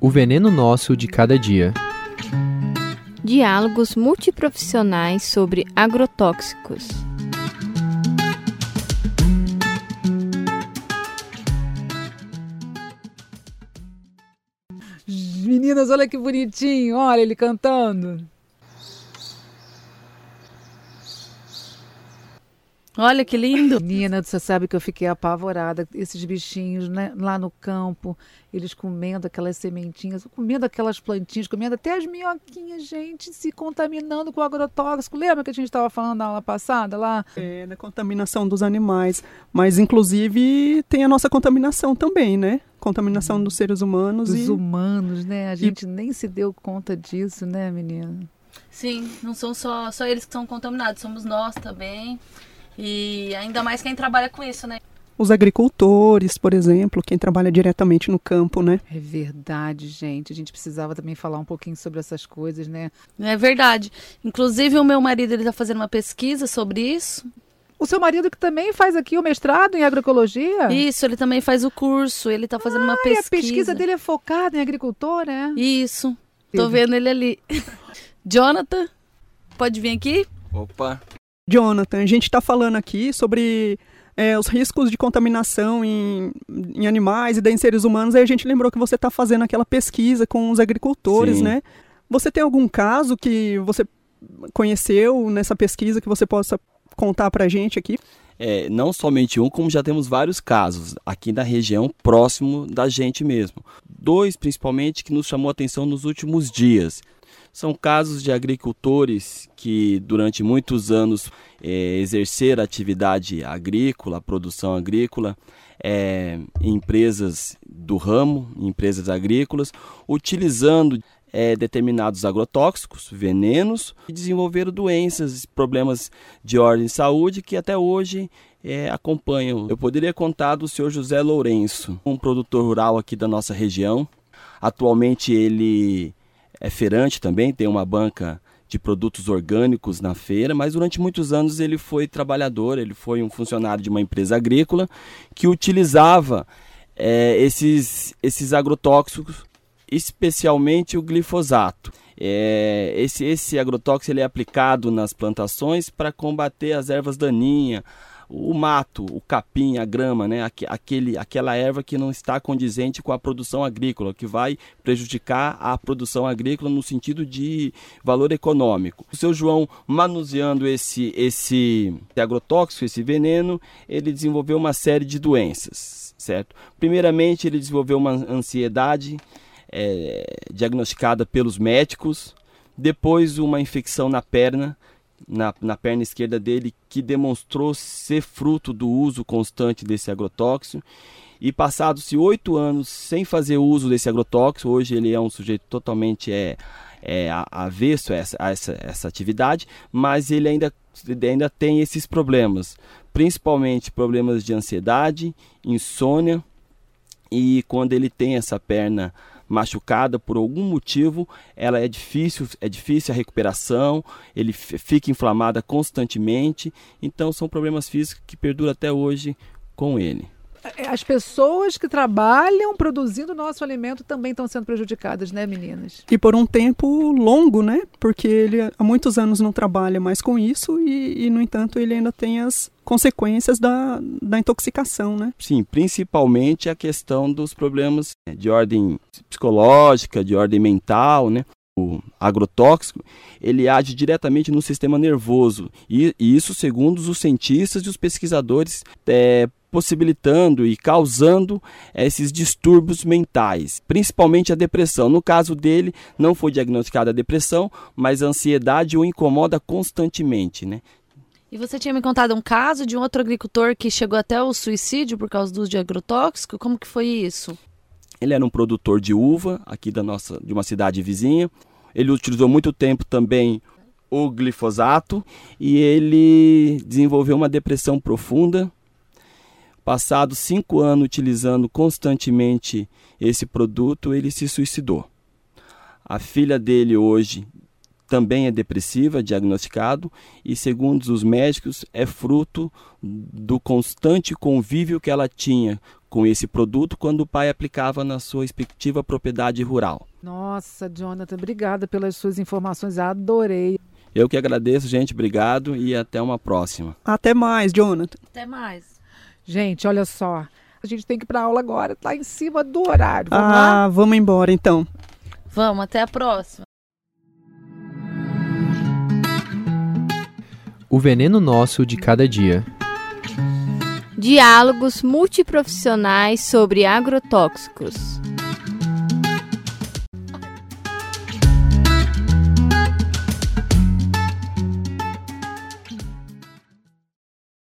O veneno nosso de cada dia. Diálogos multiprofissionais sobre agrotóxicos. Meninas, olha que bonitinho, olha ele cantando. Olha que lindo. Menina, você sabe que eu fiquei apavorada. Esses bichinhos né, lá no campo, eles comendo aquelas sementinhas, comendo aquelas plantinhas, comendo até as minhoquinhas, gente, se contaminando com agrotóxico. Lembra que a gente estava falando na aula passada lá? É, da contaminação dos animais. Mas, inclusive, tem a nossa contaminação também, né? Contaminação dos seres humanos. Dos e... humanos, né? A gente e... nem se deu conta disso, né, menina? Sim, não são só, só eles que são contaminados, somos nós também. E ainda mais quem trabalha com isso, né? Os agricultores, por exemplo, quem trabalha diretamente no campo, né? É verdade, gente. A gente precisava também falar um pouquinho sobre essas coisas, né? É verdade. Inclusive, o meu marido ele está fazendo uma pesquisa sobre isso. O seu marido que também faz aqui o mestrado em agroecologia? Isso, ele também faz o curso, ele está fazendo ah, uma pesquisa. a pesquisa dele é focada em agricultor, né? Isso. Tô vendo ele ali. Jonathan, pode vir aqui? Opa. Jonathan, a gente está falando aqui sobre é, os riscos de contaminação em, em animais e daí em seres humanos, aí a gente lembrou que você está fazendo aquela pesquisa com os agricultores, Sim. né? Você tem algum caso que você conheceu nessa pesquisa que você possa contar para a gente aqui? É, não somente um, como já temos vários casos aqui na região próximo da gente mesmo. Dois, principalmente, que nos chamou a atenção nos últimos dias. São casos de agricultores que durante muitos anos é, exerceram atividade agrícola, produção agrícola, é, em empresas do ramo, em empresas agrícolas, utilizando é, determinados agrotóxicos, venenos, e desenvolveram doenças, problemas de ordem de saúde que até hoje é, acompanham. Eu poderia contar do senhor José Lourenço, um produtor rural aqui da nossa região. Atualmente ele é feirante também, tem uma banca de produtos orgânicos na feira, mas durante muitos anos ele foi trabalhador, ele foi um funcionário de uma empresa agrícola que utilizava é, esses, esses agrotóxicos, especialmente o glifosato. É, esse, esse agrotóxico ele é aplicado nas plantações para combater as ervas daninhas, o mato, o capim, a grama, né? Aquele, aquela erva que não está condizente com a produção agrícola, que vai prejudicar a produção agrícola no sentido de valor econômico. O seu João, manuseando esse, esse agrotóxico, esse veneno, ele desenvolveu uma série de doenças, certo? Primeiramente, ele desenvolveu uma ansiedade é, diagnosticada pelos médicos, depois uma infecção na perna, na, na perna esquerda dele que demonstrou ser fruto do uso constante desse agrotóxico. E passados-se oito anos sem fazer uso desse agrotóxico, hoje ele é um sujeito totalmente é, é, avesso a essa, a essa, essa atividade, mas ele ainda, ainda tem esses problemas, principalmente problemas de ansiedade, insônia, e quando ele tem essa perna machucada por algum motivo, ela é difícil, é difícil a recuperação, ele fica inflamada constantemente, então são problemas físicos que perduram até hoje com ele. As pessoas que trabalham produzindo nosso alimento também estão sendo prejudicadas, né, meninas? E por um tempo longo, né? Porque ele há muitos anos não trabalha mais com isso e, e no entanto, ele ainda tem as consequências da, da intoxicação, né? Sim, principalmente a questão dos problemas de ordem psicológica, de ordem mental, né? O agrotóxico, ele age diretamente no sistema nervoso, e, e isso segundo os cientistas e os pesquisadores é, possibilitando e causando esses distúrbios mentais, principalmente a depressão. No caso dele, não foi diagnosticada a depressão, mas a ansiedade o incomoda constantemente, né? E você tinha me contado um caso de um outro agricultor que chegou até o suicídio por causa do uso de agrotóxico. Como que foi isso? Ele era um produtor de uva aqui da nossa de uma cidade vizinha. Ele utilizou muito tempo também o glifosato e ele desenvolveu uma depressão profunda Passados cinco anos utilizando constantemente esse produto, ele se suicidou. A filha dele hoje também é depressiva, diagnosticado, e segundo os médicos, é fruto do constante convívio que ela tinha com esse produto quando o pai aplicava na sua respectiva propriedade rural. Nossa, Jonathan, obrigada pelas suas informações, adorei. Eu que agradeço, gente, obrigado e até uma próxima. Até mais, Jonathan. Até mais. Gente, olha só, a gente tem que ir para aula agora, tá em cima do horário. Vamos ah, lá? vamos embora então. Vamos, até a próxima. O veneno nosso de cada dia. Diálogos multiprofissionais sobre agrotóxicos.